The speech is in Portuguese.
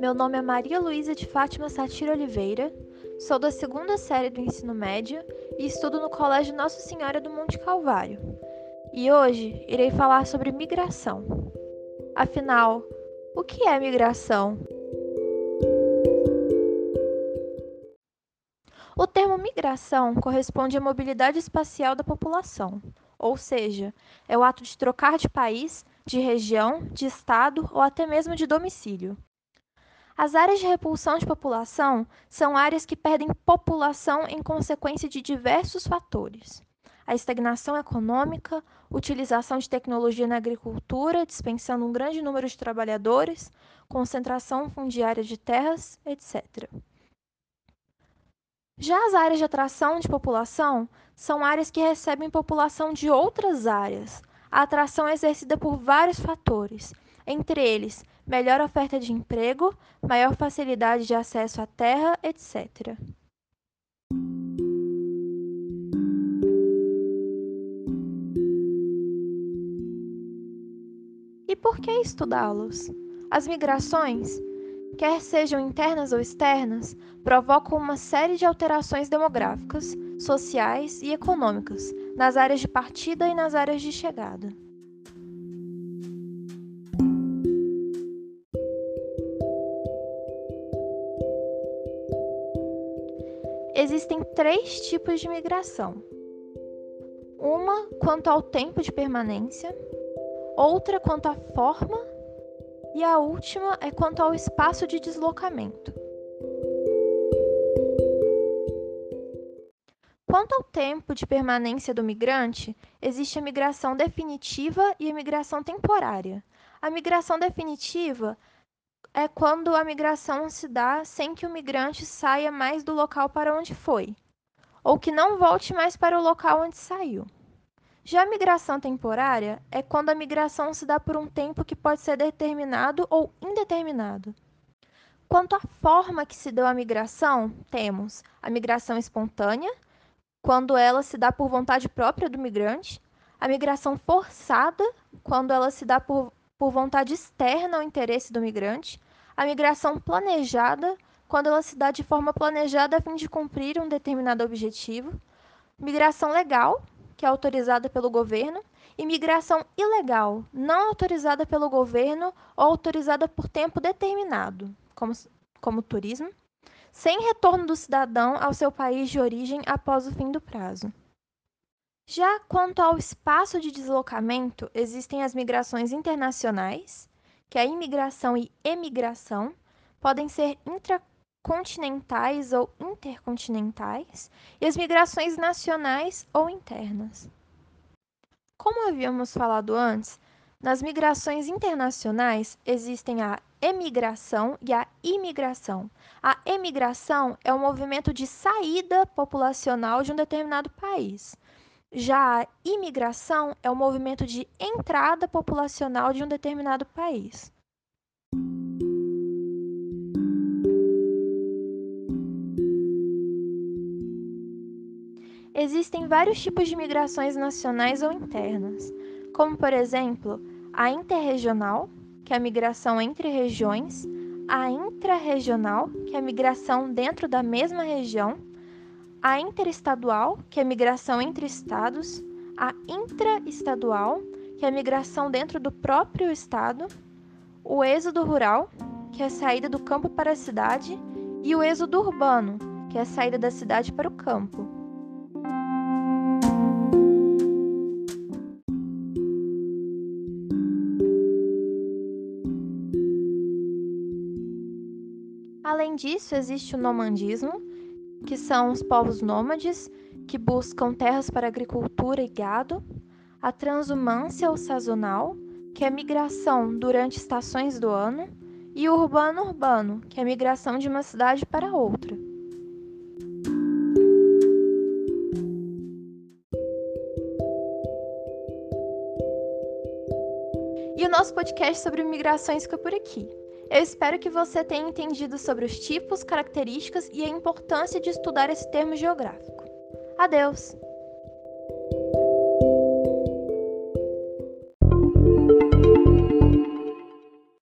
Meu nome é Maria Luísa de Fátima Satira Oliveira, sou da segunda série do ensino médio e estudo no Colégio Nossa Senhora do Monte Calvário. E hoje irei falar sobre migração. Afinal, o que é migração? O termo migração corresponde à mobilidade espacial da população, ou seja, é o ato de trocar de país, de região, de estado ou até mesmo de domicílio. As áreas de repulsão de população são áreas que perdem população em consequência de diversos fatores. A estagnação econômica, utilização de tecnologia na agricultura, dispensando um grande número de trabalhadores, concentração fundiária de terras, etc. Já as áreas de atração de população são áreas que recebem população de outras áreas. A atração é exercida por vários fatores, entre eles melhor oferta de emprego, maior facilidade de acesso à terra, etc. E por que estudá-los? As migrações quer sejam internas ou externas, provocam uma série de alterações demográficas, sociais e econômicas nas áreas de partida e nas áreas de chegada. Existem três tipos de migração: uma quanto ao tempo de permanência, outra quanto à forma e a última é quanto ao espaço de deslocamento. Quanto ao tempo de permanência do migrante, existe a migração definitiva e a migração temporária. A migração definitiva é quando a migração se dá sem que o migrante saia mais do local para onde foi, ou que não volte mais para o local onde saiu. Já a migração temporária é quando a migração se dá por um tempo que pode ser determinado ou indeterminado. Quanto à forma que se deu a migração, temos a migração espontânea, quando ela se dá por vontade própria do migrante, a migração forçada, quando ela se dá por, por vontade externa ao interesse do migrante, a migração planejada, quando ela se dá de forma planejada a fim de cumprir um determinado objetivo, migração legal, que é autorizada pelo governo, e migração ilegal, não autorizada pelo governo ou autorizada por tempo determinado, como, como turismo, sem retorno do cidadão ao seu país de origem após o fim do prazo. Já quanto ao espaço de deslocamento, existem as migrações internacionais, que é a imigração e emigração podem ser intra continentais ou intercontinentais e as migrações nacionais ou internas. Como havíamos falado antes, nas migrações internacionais existem a emigração e a imigração. A emigração é o movimento de saída populacional de um determinado país. Já a imigração é o movimento de entrada populacional de um determinado país. Existem vários tipos de migrações nacionais ou internas, como por exemplo a interregional, que é a migração entre regiões, a intrarregional, que é a migração dentro da mesma região, a interestadual, que é a migração entre estados, a intraestadual, que é a migração dentro do próprio estado, o êxodo rural, que é a saída do campo para a cidade, e o êxodo urbano, que é a saída da cidade para o campo. Além disso, existe o nomandismo, que são os povos nômades que buscam terras para agricultura e gado, a transumância ou sazonal, que é a migração durante estações do ano, e o urbano-urbano, que é a migração de uma cidade para outra. E o nosso podcast sobre migrações fica por aqui. Eu espero que você tenha entendido sobre os tipos, características e a importância de estudar esse termo geográfico. Adeus!